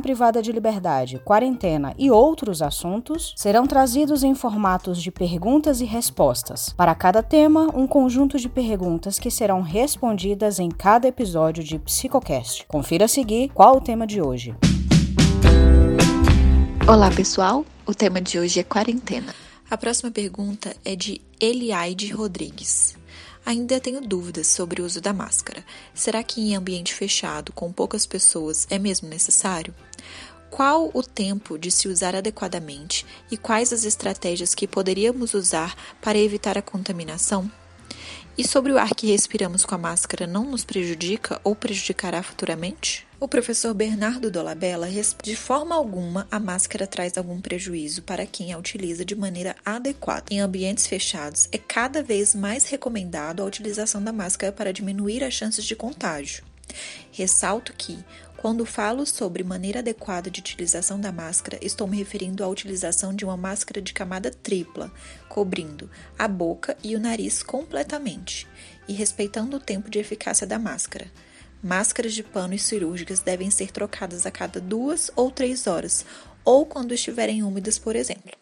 privada de liberdade, quarentena e outros assuntos serão trazidos em formatos de perguntas e respostas. Para cada tema, um conjunto de perguntas que serão respondidas em cada episódio de Psicocast. Confira a seguir qual o tema de hoje. Olá, pessoal. O tema de hoje é quarentena. A próxima pergunta é de Eliaide Rodrigues. Ainda tenho dúvidas sobre o uso da máscara. Será que em ambiente fechado, com poucas pessoas, é mesmo necessário? Qual o tempo de se usar adequadamente e quais as estratégias que poderíamos usar para evitar a contaminação? E sobre o ar que respiramos com a máscara não nos prejudica ou prejudicará futuramente? O professor Bernardo Dolabella de forma alguma a máscara traz algum prejuízo para quem a utiliza de maneira adequada. Em ambientes fechados, é cada vez mais recomendado a utilização da máscara para diminuir as chances de contágio. Ressalto que, quando falo sobre maneira adequada de utilização da máscara, estou me referindo à utilização de uma máscara de camada tripla, cobrindo a boca e o nariz completamente, e respeitando o tempo de eficácia da máscara. Máscaras de pano e cirúrgicas devem ser trocadas a cada duas ou três horas, ou quando estiverem úmidas, por exemplo.